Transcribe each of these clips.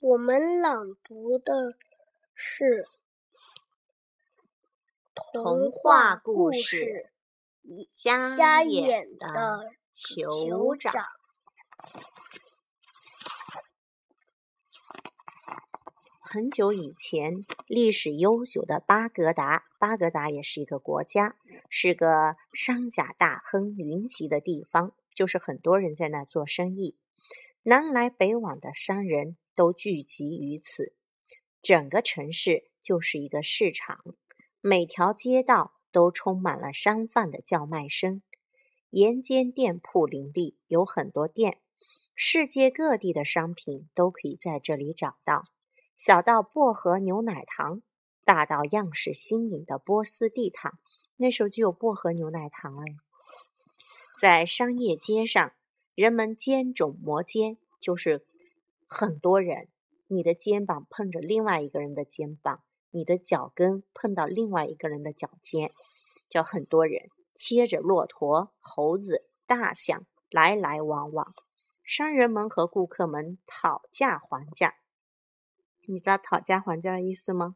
我们朗读的是童话故事《瞎瞎眼眼的的酋。长。很久以前，历史悠久的巴格达，巴格达也是一个国家，是个商贾大亨云集的地方，就是很多人在那做生意，南来北往的商人都聚集于此。整个城市就是一个市场，每条街道都充满了商贩的叫卖声，沿街店铺林立，有很多店，世界各地的商品都可以在这里找到。小到薄荷牛奶糖，大到样式新颖的波斯地毯。那时候就有薄荷牛奶糖哎。在商业街上，人们肩踵摩肩，就是很多人，你的肩膀碰着另外一个人的肩膀，你的脚跟碰到另外一个人的脚尖，叫很多人，切着骆驼、猴子、大象，来来往往。商人们和顾客们讨价还价。你知道讨价还价的意思吗？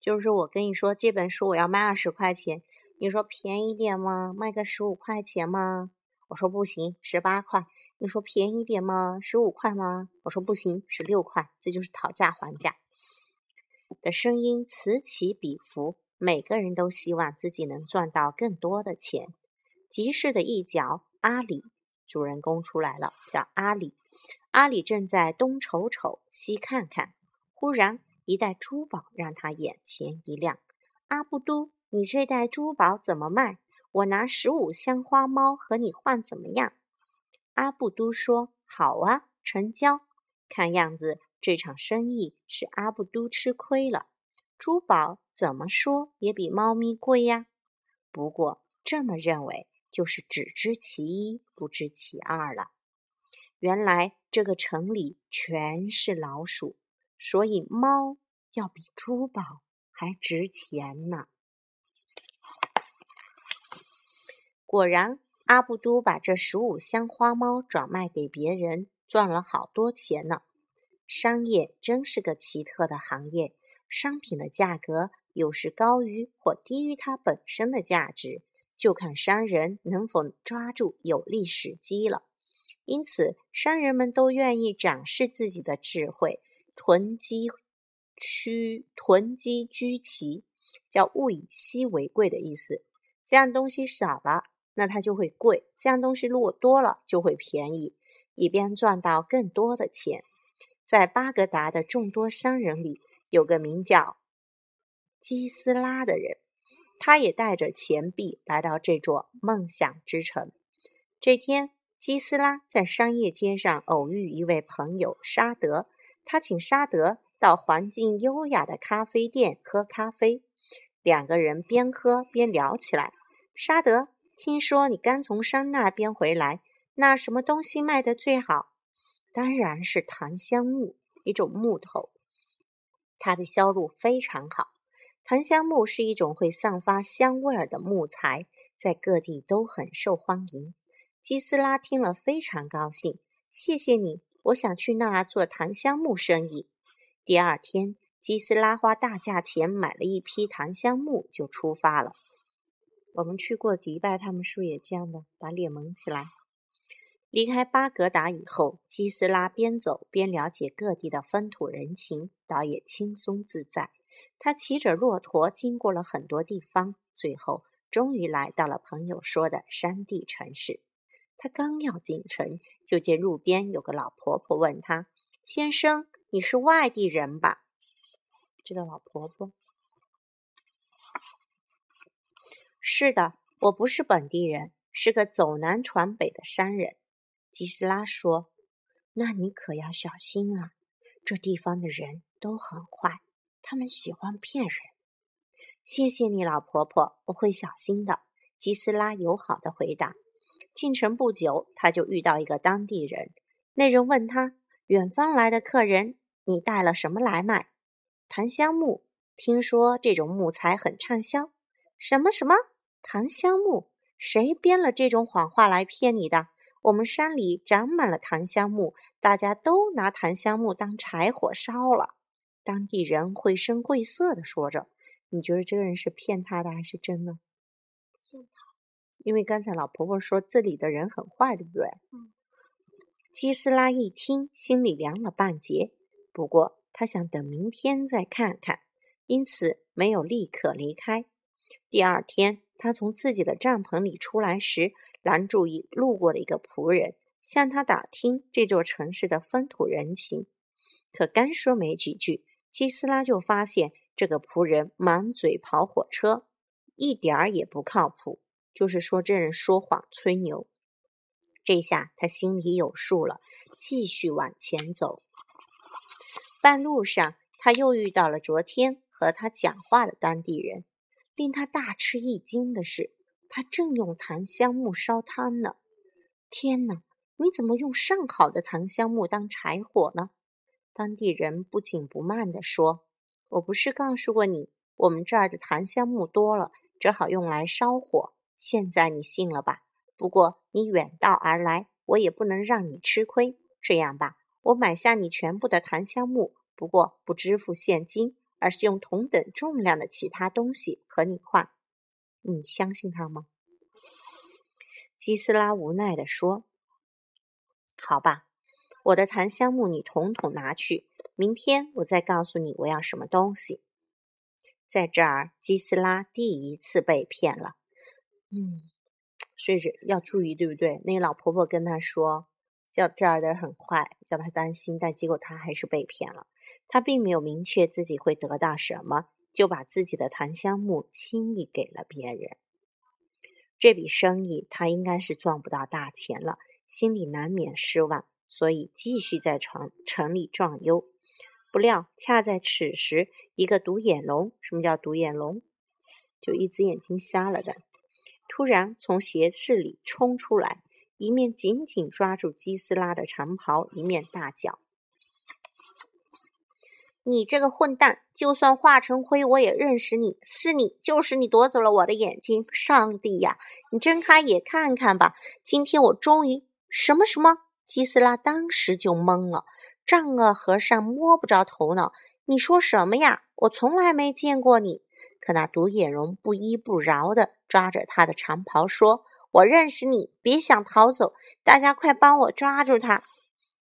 就是我跟你说这本书我要卖二十块钱，你说便宜点吗？卖个十五块钱吗？我说不行，十八块。你说便宜点吗？十五块吗？我说不行，十六块。这就是讨价还价的声音此起彼伏，每个人都希望自己能赚到更多的钱。集市的一角，阿里主人公出来了，叫阿里。阿里正在东瞅瞅西看看，忽然一袋珠宝让他眼前一亮。阿布都，你这袋珠宝怎么卖？我拿十五箱花猫和你换怎么样？阿布都说：“好啊，成交。”看样子这场生意是阿布都吃亏了。珠宝怎么说也比猫咪贵呀。不过这么认为就是只知其一，不知其二了。原来这个城里全是老鼠，所以猫要比珠宝还值钱呢。果然，阿布都把这十五箱花猫转卖给别人，赚了好多钱呢。商业真是个奇特的行业，商品的价格有时高于或低于它本身的价值，就看商人能否抓住有利时机了。因此，商人们都愿意展示自己的智慧，囤积居囤积居奇，叫物以稀为贵的意思。这样东西少了，那它就会贵；这样东西如果多了，就会便宜，以便赚到更多的钱。在巴格达的众多商人里，有个名叫基斯拉的人，他也带着钱币来到这座梦想之城。这天。基斯拉在商业街上偶遇一位朋友沙德，他请沙德到环境优雅的咖啡店喝咖啡。两个人边喝边聊起来。沙德，听说你刚从山那边回来，那什么东西卖的最好？当然是檀香木，一种木头，它的销路非常好。檀香木是一种会散发香味儿的木材，在各地都很受欢迎。基斯拉听了非常高兴，谢谢你，我想去那儿做檀香木生意。第二天，基斯拉花大价钱买了一批檀香木，就出发了。我们去过迪拜，他们是不是也这样的，把脸蒙起来？离开巴格达以后，基斯拉边走边了解各地的风土人情，倒也轻松自在。他骑着骆驼经过了很多地方，最后终于来到了朋友说的山地城市。他刚要进城，就见路边有个老婆婆问他：“先生，你是外地人吧？”这个老婆婆：“是的，我不是本地人，是个走南闯北的商人。”吉斯拉说：“那你可要小心啊，这地方的人都很坏，他们喜欢骗人。”谢谢你，老婆婆，我会小心的。”吉斯拉友好的回答。进城不久，他就遇到一个当地人。那人问他：“远方来的客人，你带了什么来卖？”“檀香木。”听说这种木材很畅销。什么什么？檀香木？谁编了这种谎话来骗你的？我们山里长满了檀香木，大家都拿檀香木当柴火烧了。”当地人绘声绘色的说着：“你觉得这个人是骗他的还是真的？”骗他。因为刚才老婆婆说这里的人很坏，对不对？嗯。基斯拉一听，心里凉了半截。不过他想等明天再看看，因此没有立刻离开。第二天，他从自己的帐篷里出来时，拦住一路过的一个仆人，向他打听这座城市的风土人情。可刚说没几句，基斯拉就发现这个仆人满嘴跑火车，一点儿也不靠谱，就是说这人说谎吹牛。这下他心里有数了，继续往前走。半路上，他又遇到了昨天和他讲话的当地人。令他大吃一惊的是，他正用檀香木烧汤呢。天哪，你怎么用上好的檀香木当柴火呢？当地人不紧不慢地说：“我不是告诉过你，我们这儿的檀香木多了，只好用来烧火。现在你信了吧？不过你远道而来，我也不能让你吃亏。这样吧，我买下你全部的檀香木，不过不支付现金。”而是用同等重量的其他东西和你换，你相信他吗？基斯拉无奈地说：“好吧，我的檀香木你统统拿去，明天我再告诉你我要什么东西。”在这儿，基斯拉第一次被骗了。嗯，所以要注意，对不对？那个老婆婆跟他说，叫这儿的人很坏，叫他担心，但结果他还是被骗了。他并没有明确自己会得到什么，就把自己的檀香木轻易给了别人。这笔生意他应该是赚不到大钱了，心里难免失望，所以继续在城城里转悠。不料恰在此时，一个独眼龙（什么叫独眼龙？就一只眼睛瞎了的）突然从斜刺里冲出来，一面紧紧抓住基斯拉的长袍，一面大叫。你这个混蛋，就算化成灰，我也认识你。是你，就是你夺走了我的眼睛！上帝呀，你睁开眼看看吧！今天我终于……什么什么？基斯拉当时就懵了。丈二和尚摸不着头脑。你说什么呀？我从来没见过你。可那独眼龙不依不饶地抓着他的长袍说：“我认识你，别想逃走！大家快帮我抓住他！”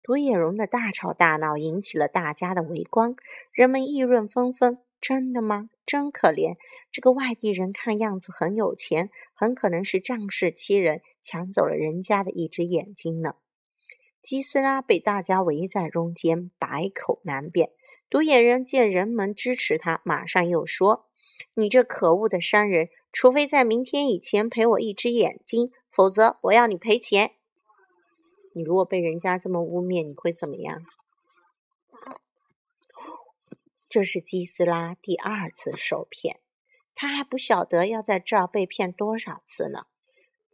独眼龙的大吵大闹引起了大家的围观，人们议论纷纷。真的吗？真可怜！这个外地人看样子很有钱，很可能是仗势欺人，抢走了人家的一只眼睛呢。基斯拉被大家围在中间，百口难辩。独眼人见人们支持他，马上又说：“你这可恶的商人，除非在明天以前赔我一只眼睛，否则我要你赔钱。”你如果被人家这么污蔑，你会怎么样？这是基斯拉第二次受骗，他还不晓得要在这儿被骗多少次呢。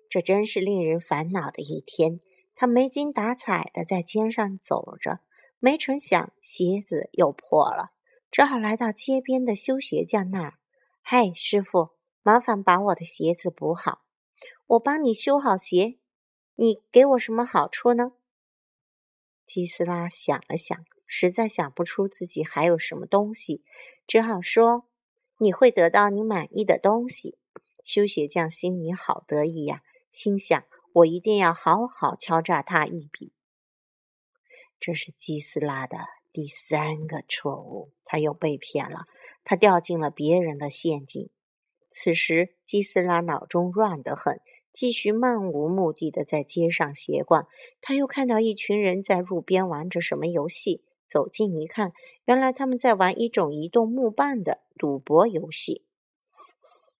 这真是令人烦恼的一天。他没精打采的在街上走着，没成想鞋子又破了，只好来到街边的修鞋匠那儿。嘿，师傅，麻烦把我的鞋子补好，我帮你修好鞋。你给我什么好处呢？基斯拉想了想，实在想不出自己还有什么东西，只好说：“你会得到你满意的东西。”修鞋匠心里好得意呀，心想：“我一定要好好敲诈他一笔。”这是基斯拉的第三个错误，他又被骗了，他掉进了别人的陷阱。此时，基斯拉脑中乱得很。继续漫无目的的在街上闲逛，他又看到一群人在路边玩着什么游戏。走近一看，原来他们在玩一种移动木棒的赌博游戏。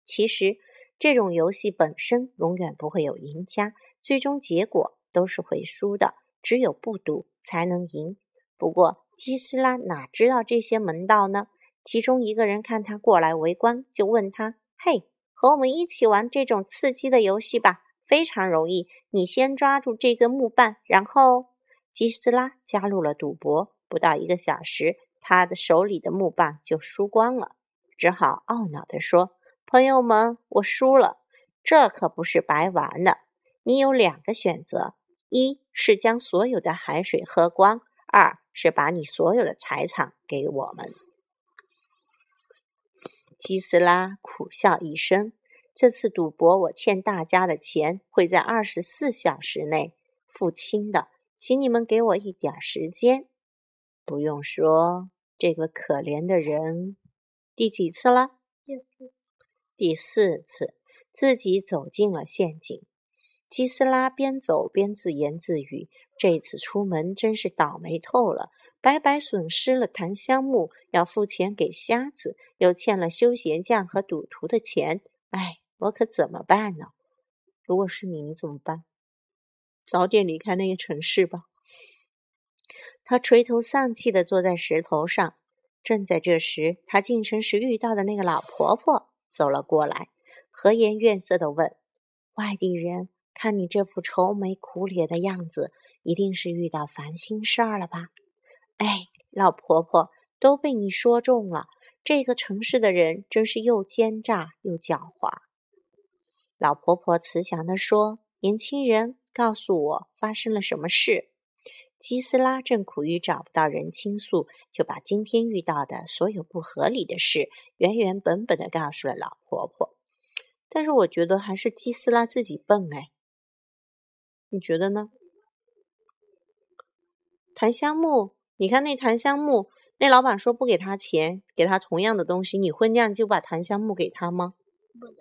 其实，这种游戏本身永远不会有赢家，最终结果都是会输的。只有不赌才能赢。不过，基斯拉哪知道这些门道呢？其中一个人看他过来围观，就问他：“嘿。”和我们一起玩这种刺激的游戏吧，非常容易。你先抓住这根木棒，然后基斯拉加入了赌博。不到一个小时，他的手里的木棒就输光了，只好懊恼地说：“朋友们，我输了。这可不是白玩的。你有两个选择：一是将所有的海水喝光，二是把你所有的财产给我们。”基斯拉苦笑一声：“这次赌博，我欠大家的钱会在二十四小时内付清的，请你们给我一点时间。”不用说，这个可怜的人，第几次了？第四次。第四次，自己走进了陷阱。基斯拉边走边自言自语：“这次出门真是倒霉透了。”白白损失了檀香木，要付钱给瞎子，又欠了修鞋匠和赌徒的钱。哎，我可怎么办呢？如果是你，怎么办？早点离开那个城市吧。他垂头丧气地坐在石头上。正在这时，他进城时遇到的那个老婆婆走了过来，和颜悦色地问：“外地人，看你这副愁眉苦脸的样子，一定是遇到烦心事儿了吧？”哎，老婆婆都被你说中了。这个城市的人真是又奸诈又狡猾。老婆婆慈祥地说：“年轻人，告诉我发生了什么事。”基斯拉正苦于找不到人倾诉，就把今天遇到的所有不合理的事原原本本的告诉了老婆婆。但是我觉得还是基斯拉自己笨哎，你觉得呢？檀香木。你看那檀香木，那老板说不给他钱，给他同样的东西，你会那样就把檀香木给他吗？不能。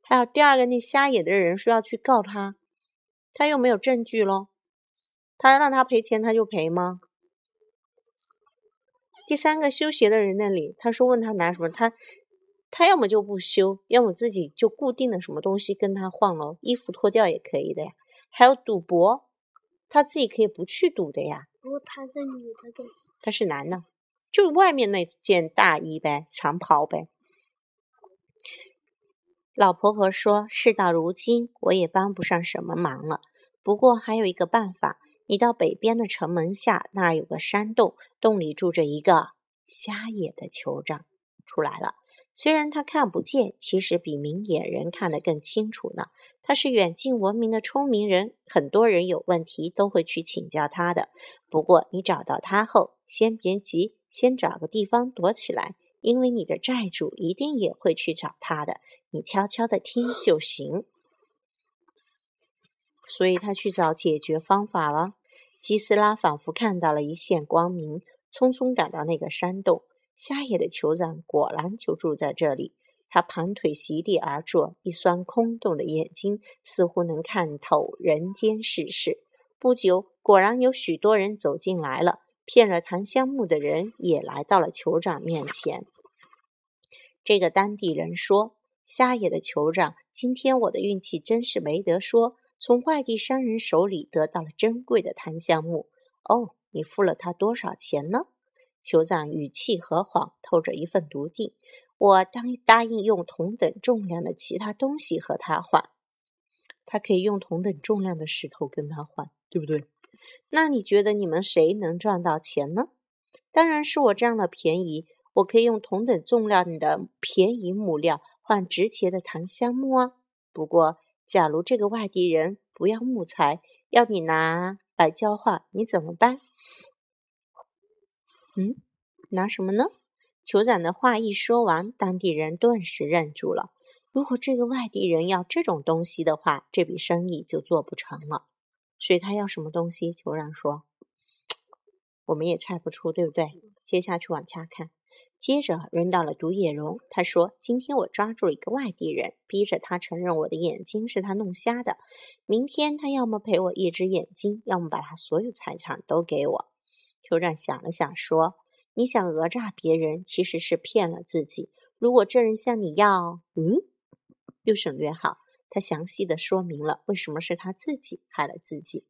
还有第二个，那瞎眼的人说要去告他，他又没有证据喽，他让他赔钱他就赔吗？第三个修鞋的人那里，他说问他拿什么，他他要么就不修，要么自己就固定的什么东西跟他换喽，衣服脱掉也可以的呀。还有赌博，他自己可以不去赌的呀。他是女的，他是男的，就外面那件大衣呗，长袍呗。老婆婆说：“事到如今，我也帮不上什么忙了。不过还有一个办法，你到北边的城门下，那儿有个山洞，洞里住着一个瞎眼的酋长，出来了。”虽然他看不见，其实比明眼人看得更清楚呢。他是远近闻名的聪明人，很多人有问题都会去请教他的。不过你找到他后，先别急，先找个地方躲起来，因为你的债主一定也会去找他的。你悄悄的听就行。所以他去找解决方法了。基斯拉仿佛看到了一线光明，匆匆赶到那个山洞。瞎眼的酋长果然就住在这里。他盘腿席地而坐，一双空洞的眼睛似乎能看透人间世事。不久，果然有许多人走进来了。骗了檀香木的人也来到了酋长面前。这个当地人说：“瞎眼的酋长，今天我的运气真是没得说，从外地商人手里得到了珍贵的檀香木。哦，你付了他多少钱呢？”酋长语气和缓，透着一份笃定。我当答应用同等重量的其他东西和他换，他可以用同等重量的石头跟他换，对不对？那你觉得你们谁能赚到钱呢？当然是我这样的便宜，我可以用同等重量的便宜木料换值钱的檀香木啊。不过，假如这个外地人不要木材，要你拿来交换，你怎么办？嗯，拿什么呢？酋长的话一说完，当地人顿时愣住了。如果这个外地人要这种东西的话，这笔生意就做不成了。所以他要什么东西？酋长说：“我们也猜不出，对不对？”接下去往下看。接着扔到了独眼龙，他说：“今天我抓住了一个外地人，逼着他承认我的眼睛是他弄瞎的。明天他要么赔我一只眼睛，要么把他所有财产都给我。”酋长想了想，说：“你想讹诈别人，其实是骗了自己。如果这人向你要……嗯，又省略号。他详细的说明了为什么是他自己害了自己。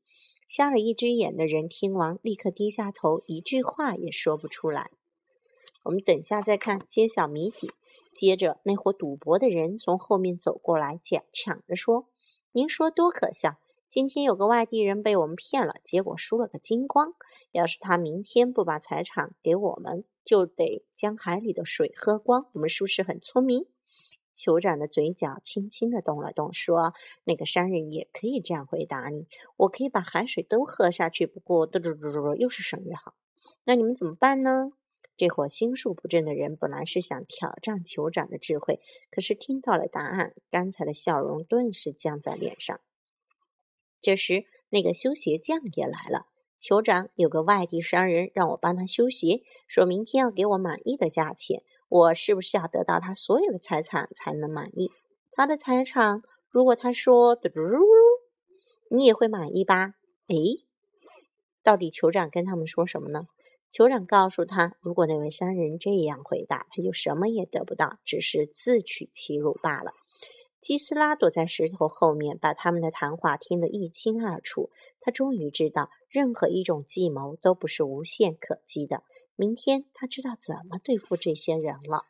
瞎了一只眼的人听完，立刻低下头，一句话也说不出来。我们等下再看揭晓谜底。接着，那伙赌博的人从后面走过来，抢抢着说：‘您说多可笑！’”今天有个外地人被我们骗了，结果输了个精光。要是他明天不把财产给我们，就得将海里的水喝光。我们是不是很聪明？酋长的嘴角轻轻地动了动，说：“那个商人也可以这样回答你，我可以把海水都喝下去，不过嘟嘟嘟嘟，又是省略号。那你们怎么办呢？”这伙心术不正的人本来是想挑战酋长的智慧，可是听到了答案，刚才的笑容顿时僵在脸上。这时，那个修鞋匠也来了。酋长有个外地商人让我帮他修鞋，说明天要给我满意的价钱。我是不是要得到他所有的财产才能满意？他的财产，如果他说嘟嘟，你也会满意吧？哎，到底酋长跟他们说什么呢？酋长告诉他，如果那位商人这样回答，他就什么也得不到，只是自取其辱罢了。基斯拉躲在石头后面，把他们的谈话听得一清二楚。他终于知道，任何一种计谋都不是无限可击的。明天他知道怎么对付这些人了。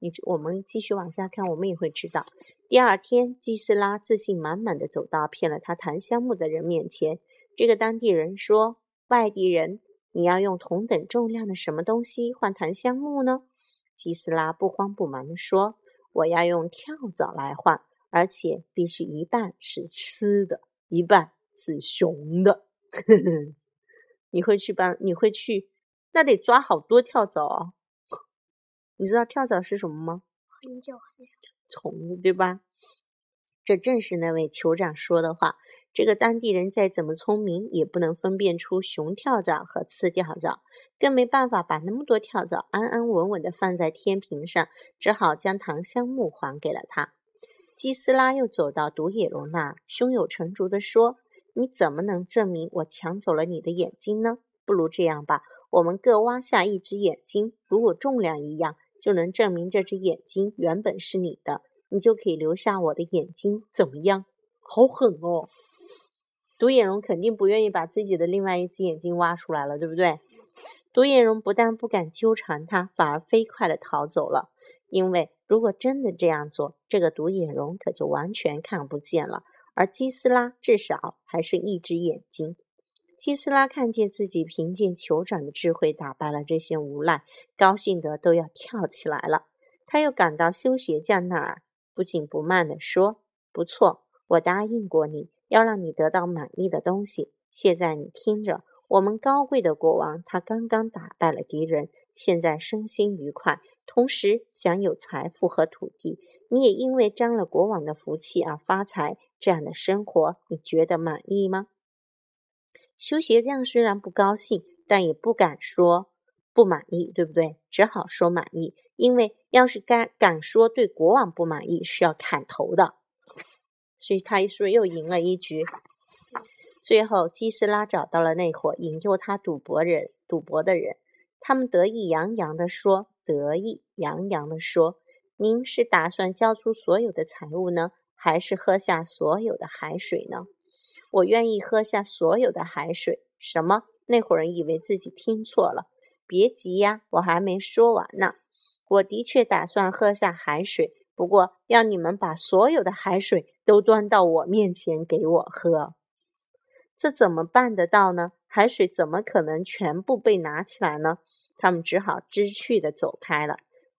你，我们继续往下看，我们也会知道。第二天，基斯拉自信满满的走到骗了他檀香木的人面前。这个当地人说：“外地人。”你要用同等重量的什么东西换檀香木呢？基斯拉不慌不忙地说：“我要用跳蚤来换，而且必须一半是吃的，一半是熊的。”你会去帮？你会去？那得抓好多跳蚤啊！你知道跳蚤是什么吗？很久虫子，对吧？这正是那位酋长说的话。这个当地人再怎么聪明，也不能分辨出雄跳蚤和雌跳蚤，更没办法把那么多跳蚤安安稳稳地放在天平上，只好将檀香木还给了他。基斯拉又走到独眼龙那，胸有成竹地说：“你怎么能证明我抢走了你的眼睛呢？不如这样吧，我们各挖下一只眼睛，如果重量一样，就能证明这只眼睛原本是你的，你就可以留下我的眼睛，怎么样？好狠哦！”独眼龙肯定不愿意把自己的另外一只眼睛挖出来了，对不对？独眼龙不但不敢纠缠他，反而飞快地逃走了。因为如果真的这样做，这个独眼龙可就完全看不见了，而基斯拉至少还是一只眼睛。基斯拉看见自己凭借酋长的智慧打败了这些无赖，高兴得都要跳起来了。他又赶到修鞋匠那儿，不紧不慢地说：“不错，我答应过你。”要让你得到满意的东西。现在你听着，我们高贵的国王他刚刚打败了敌人，现在身心愉快，同时享有财富和土地。你也因为沾了国王的福气而发财，这样的生活你觉得满意吗？修鞋匠虽然不高兴，但也不敢说不满意，对不对？只好说满意，因为要是敢敢说对国王不满意，是要砍头的。所以他一说又赢了一局。最后，基斯拉找到了那伙引诱他赌博人、赌博的人，他们得意洋洋地说：“得意洋洋地说，您是打算交出所有的财物呢，还是喝下所有的海水呢？”我愿意喝下所有的海水。什么？那伙人以为自己听错了。别急呀，我还没说完呢。我的确打算喝下海水，不过要你们把所有的海水。都端到我面前给我喝，这怎么办得到呢？海水怎么可能全部被拿起来呢？他们只好知趣的走开了。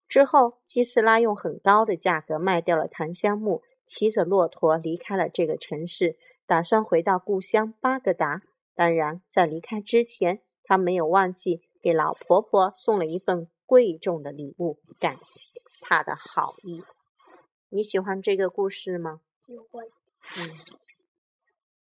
之后，基斯拉用很高的价格卖掉了檀香木，骑着骆驼离开了这个城市，打算回到故乡巴格达。当然，在离开之前，他没有忘记给老婆婆送了一份贵重的礼物，感谢她的好意。你喜欢这个故事吗？有关。嗯。